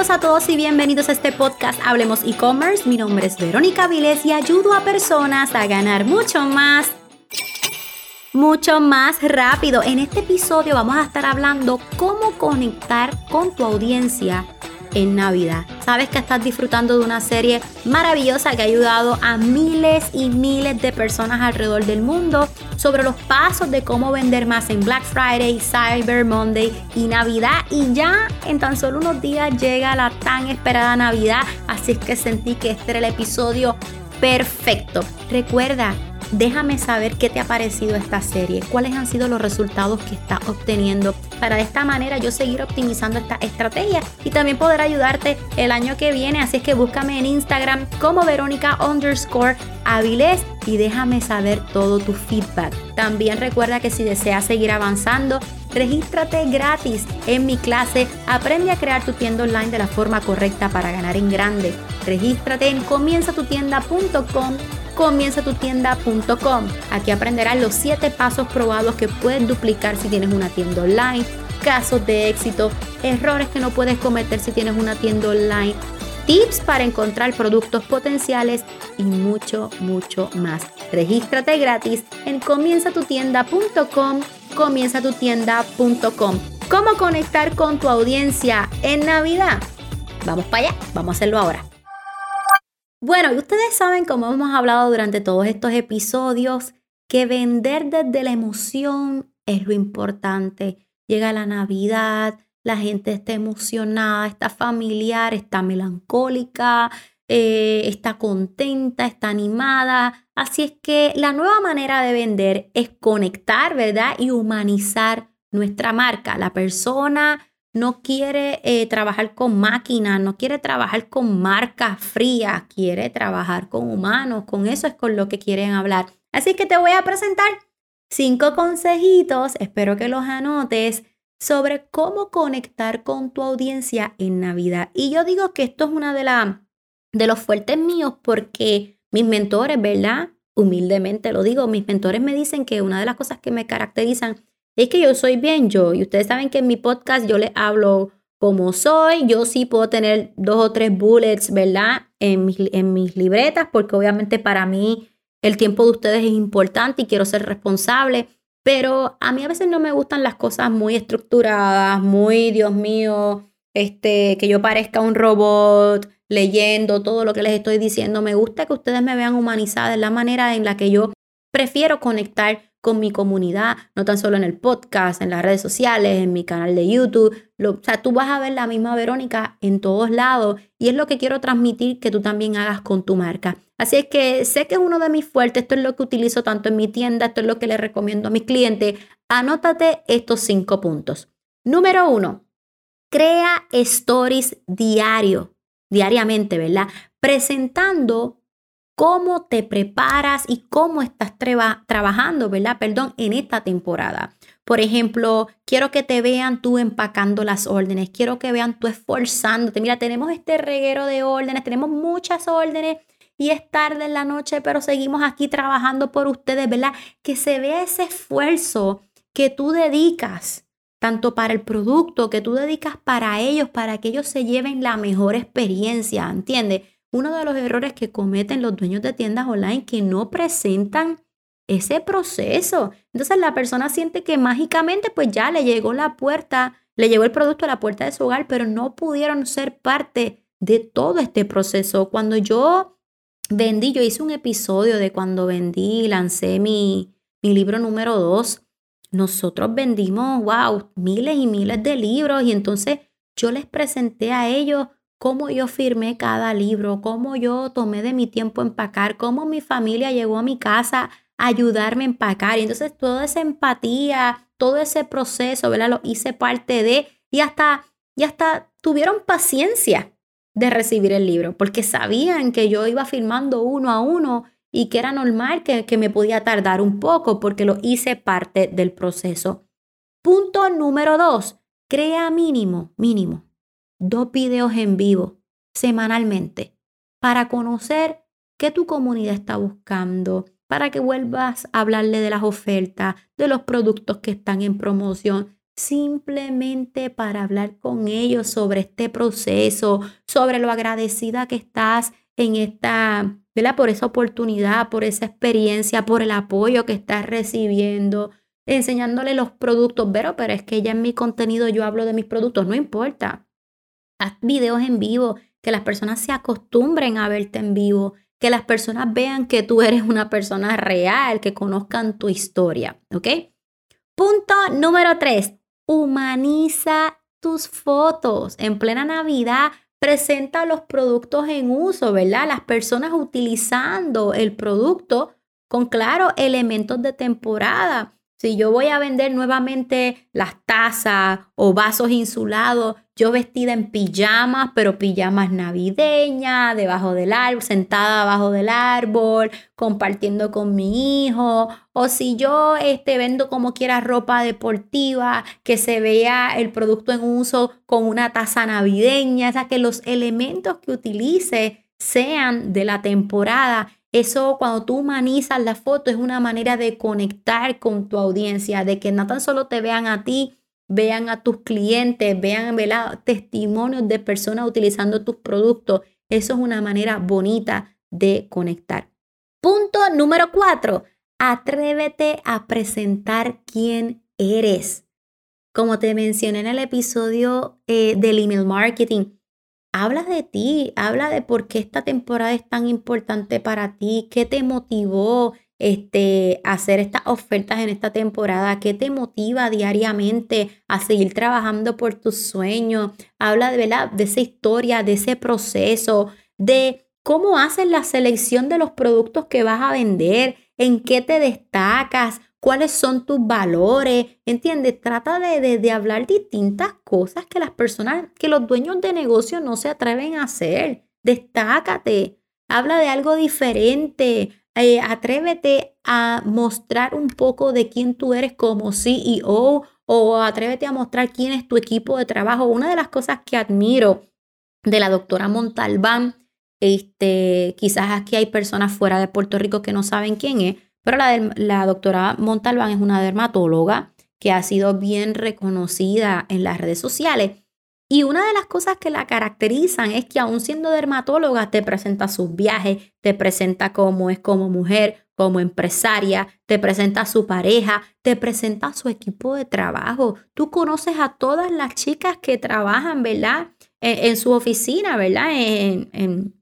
Saludos a todos y bienvenidos a este podcast Hablemos e-commerce. Mi nombre es Verónica Viles y ayudo a personas a ganar mucho más mucho más rápido. En este episodio vamos a estar hablando cómo conectar con tu audiencia en Navidad. Sabes que estás disfrutando de una serie maravillosa que ha ayudado a miles y miles de personas alrededor del mundo sobre los pasos de cómo vender más en Black Friday, Cyber Monday y Navidad. Y ya en tan solo unos días llega la tan esperada Navidad, así es que sentí que este era el episodio perfecto. Recuerda Déjame saber qué te ha parecido esta serie, cuáles han sido los resultados que estás obteniendo para de esta manera yo seguir optimizando esta estrategia y también poder ayudarte el año que viene. Así es que búscame en Instagram como Verónica underscore Avilés y déjame saber todo tu feedback. También recuerda que si deseas seguir avanzando, regístrate gratis en mi clase Aprende a crear tu tienda online de la forma correcta para ganar en grande. Regístrate en comienzatutienda.com comienzatutienda.com. Aquí aprenderás los 7 pasos probados que puedes duplicar si tienes una tienda online, casos de éxito, errores que no puedes cometer si tienes una tienda online, tips para encontrar productos potenciales y mucho, mucho más. Regístrate gratis en comienzatutienda.com, comienzatutienda.com. ¿Cómo conectar con tu audiencia en Navidad? Vamos para allá, vamos a hacerlo ahora. Bueno, y ustedes saben, como hemos hablado durante todos estos episodios, que vender desde la emoción es lo importante. Llega la Navidad, la gente está emocionada, está familiar, está melancólica, eh, está contenta, está animada. Así es que la nueva manera de vender es conectar, ¿verdad? Y humanizar nuestra marca. La persona no quiere eh, trabajar con máquinas, no quiere trabajar con marcas frías, quiere trabajar con humanos, con eso es con lo que quieren hablar. Así que te voy a presentar cinco consejitos, espero que los anotes, sobre cómo conectar con tu audiencia en Navidad. Y yo digo que esto es una de, la, de los fuertes míos porque mis mentores, ¿verdad? Humildemente lo digo, mis mentores me dicen que una de las cosas que me caracterizan es que yo soy bien yo y ustedes saben que en mi podcast yo les hablo como soy, yo sí puedo tener dos o tres bullets, ¿verdad? En mis, en mis libretas, porque obviamente para mí el tiempo de ustedes es importante y quiero ser responsable, pero a mí a veces no me gustan las cosas muy estructuradas, muy, Dios mío, este, que yo parezca un robot leyendo todo lo que les estoy diciendo. Me gusta que ustedes me vean humanizada, es la manera en la que yo prefiero conectar con mi comunidad, no tan solo en el podcast, en las redes sociales, en mi canal de YouTube. o sea, tú vas a ver la misma Verónica en todos lados y es lo que quiero transmitir que tú también hagas con tu marca. Así es que sé que es uno de mis fuertes, esto es lo que utilizo tanto en mi tienda, esto es lo que le recomiendo a mis clientes. Anótate estos cinco puntos. Número uno, crea stories diario, diariamente, ¿verdad? Presentando cómo te preparas y cómo estás trabajando, ¿verdad? Perdón, en esta temporada. Por ejemplo, quiero que te vean tú empacando las órdenes, quiero que vean tú esforzándote. Mira, tenemos este reguero de órdenes, tenemos muchas órdenes y es tarde en la noche, pero seguimos aquí trabajando por ustedes, ¿verdad? Que se vea ese esfuerzo que tú dedicas, tanto para el producto, que tú dedicas para ellos, para que ellos se lleven la mejor experiencia, ¿entiendes? Uno de los errores que cometen los dueños de tiendas online que no presentan ese proceso. Entonces la persona siente que mágicamente pues ya le llegó la puerta, le llegó el producto a la puerta de su hogar, pero no pudieron ser parte de todo este proceso. Cuando yo vendí, yo hice un episodio de cuando vendí, lancé mi, mi libro número dos. Nosotros vendimos, wow, miles y miles de libros y entonces yo les presenté a ellos cómo yo firmé cada libro, cómo yo tomé de mi tiempo empacar, cómo mi familia llegó a mi casa a ayudarme a empacar. Y entonces toda esa empatía, todo ese proceso, ¿verdad? Lo hice parte de y hasta, y hasta tuvieron paciencia de recibir el libro, porque sabían que yo iba firmando uno a uno y que era normal que, que me podía tardar un poco porque lo hice parte del proceso. Punto número dos, crea mínimo, mínimo dos videos en vivo semanalmente para conocer qué tu comunidad está buscando, para que vuelvas a hablarle de las ofertas, de los productos que están en promoción. simplemente para hablar con ellos sobre este proceso, sobre lo agradecida que estás en esta, ¿verdad? Por esa oportunidad, por esa experiencia, por el apoyo que estás recibiendo, enseñándole los productos, pero, pero es que ya en mi contenido yo hablo de mis productos, no importa. Haz videos en vivo, que las personas se acostumbren a verte en vivo, que las personas vean que tú eres una persona real, que conozcan tu historia, ¿ok? Punto número tres, humaniza tus fotos. En plena Navidad, presenta los productos en uso, ¿verdad? Las personas utilizando el producto con, claro, elementos de temporada. Si yo voy a vender nuevamente las tazas o vasos insulados, yo vestida en pijamas, pero pijamas navideñas, debajo del árbol, sentada abajo del árbol, compartiendo con mi hijo. O si yo este, vendo como quiera ropa deportiva, que se vea el producto en uso con una taza navideña, o sea, que los elementos que utilice sean de la temporada eso cuando tú humanizas la foto es una manera de conectar con tu audiencia, de que no tan solo te vean a ti, vean a tus clientes, vean testimonios de personas utilizando tus productos. Eso es una manera bonita de conectar. Punto número cuatro, atrévete a presentar quién eres. Como te mencioné en el episodio eh, del email marketing, habla de ti, habla de por qué esta temporada es tan importante para ti, qué te motivó este, hacer estas ofertas en esta temporada, qué te motiva diariamente a seguir trabajando por tus sueños, habla de, ¿verdad? de esa historia, de ese proceso, de cómo haces la selección de los productos que vas a vender, en qué te destacas, cuáles son tus valores, ¿entiendes? Trata de, de, hablar distintas cosas que las personas, que los dueños de negocio no se atreven a hacer. Destácate, habla de algo diferente, eh, atrévete a mostrar un poco de quién tú eres como CEO o atrévete a mostrar quién es tu equipo de trabajo. Una de las cosas que admiro de la doctora Montalbán, este, quizás aquí hay personas fuera de Puerto Rico que no saben quién es, pero la, doctora Montalbán es una dermatóloga que ha sido bien reconocida en las redes sociales. Y una de las cosas que la caracterizan es que aún siendo dermatóloga te presenta sus viajes, te presenta cómo es como mujer, como empresaria, te presenta su pareja, te presenta su equipo de trabajo. Tú conoces a todas las chicas que trabajan, ¿verdad? En, su oficina, ¿verdad? en,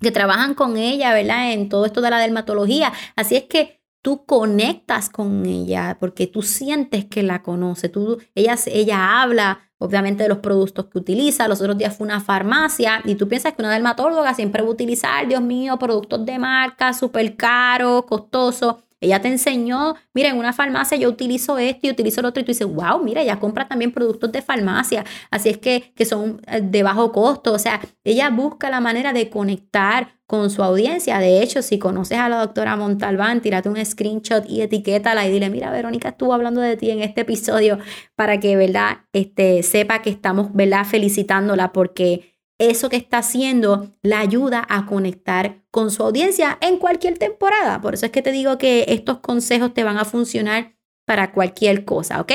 que trabajan con ella, ¿verdad? En todo esto de la dermatología. Así es que tú conectas con ella porque tú sientes que la conoce. Tú, ella, ella habla, obviamente, de los productos que utiliza. Los otros días fue una farmacia y tú piensas que una dermatóloga siempre va a utilizar, Dios mío, productos de marca súper caros, costosos. Ella te enseñó, mira, en una farmacia yo utilizo esto y utilizo lo otro y tú dices, wow, mira, ella compra también productos de farmacia, así es que, que son eh, de bajo costo, o sea, ella busca la manera de conectar con su audiencia. De hecho, si conoces a la doctora Montalbán, tírate un screenshot y etiquétala y dile, mira, Verónica estuvo hablando de ti en este episodio para que, ¿verdad? Este, sepa que estamos, ¿verdad? Felicitándola porque eso que está haciendo la ayuda a conectar con su audiencia en cualquier temporada. Por eso es que te digo que estos consejos te van a funcionar para cualquier cosa, ¿ok?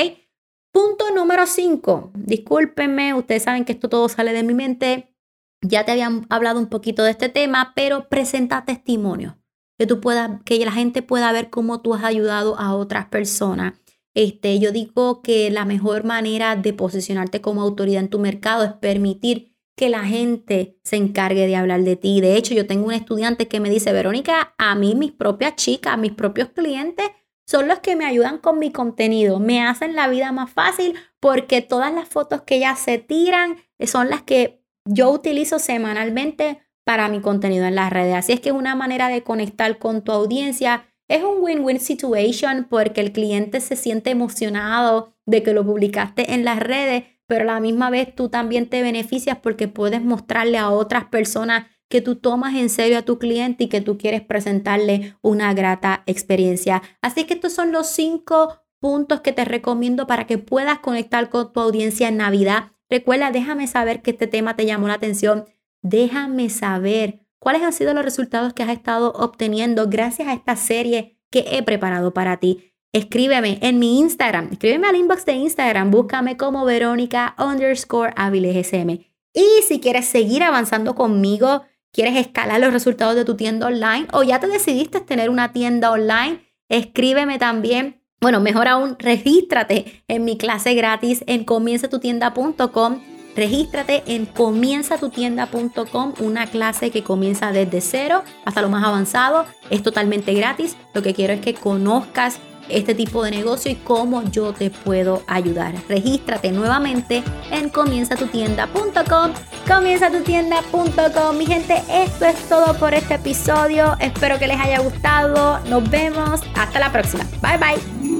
Punto número 5. Discúlpenme, ustedes saben que esto todo sale de mi mente. Ya te habían hablado un poquito de este tema, pero presenta testimonios. Que, tú puedas, que la gente pueda ver cómo tú has ayudado a otras personas. Este, yo digo que la mejor manera de posicionarte como autoridad en tu mercado es permitir que la gente se encargue de hablar de ti. De hecho, yo tengo un estudiante que me dice, Verónica, a mí mis propias chicas, mis propios clientes son los que me ayudan con mi contenido, me hacen la vida más fácil porque todas las fotos que ellas se tiran son las que yo utilizo semanalmente para mi contenido en las redes. Así es que una manera de conectar con tu audiencia. Es un win-win situation porque el cliente se siente emocionado de que lo publicaste en las redes, pero a la misma vez tú también te beneficias porque puedes mostrarle a otras personas que tú tomas en serio a tu cliente y que tú quieres presentarle una grata experiencia. Así que estos son los cinco puntos que te recomiendo para que puedas conectar con tu audiencia en Navidad. Recuerda, déjame saber que este tema te llamó la atención. Déjame saber cuáles han sido los resultados que has estado obteniendo gracias a esta serie que he preparado para ti. Escríbeme en mi Instagram, escríbeme al inbox de Instagram, búscame como Verónica underscore SM. Y si quieres seguir avanzando conmigo, quieres escalar los resultados de tu tienda online o ya te decidiste tener una tienda online, escríbeme también. Bueno, mejor aún, regístrate en mi clase gratis en comienzatutienda.com. Regístrate en comienzatutienda.com, una clase que comienza desde cero hasta lo más avanzado. Es totalmente gratis. Lo que quiero es que conozcas este tipo de negocio y cómo yo te puedo ayudar. Regístrate nuevamente en comienzatutienda.com. Comienzatutienda.com. Mi gente, esto es todo por este episodio. Espero que les haya gustado. Nos vemos. Hasta la próxima. Bye bye.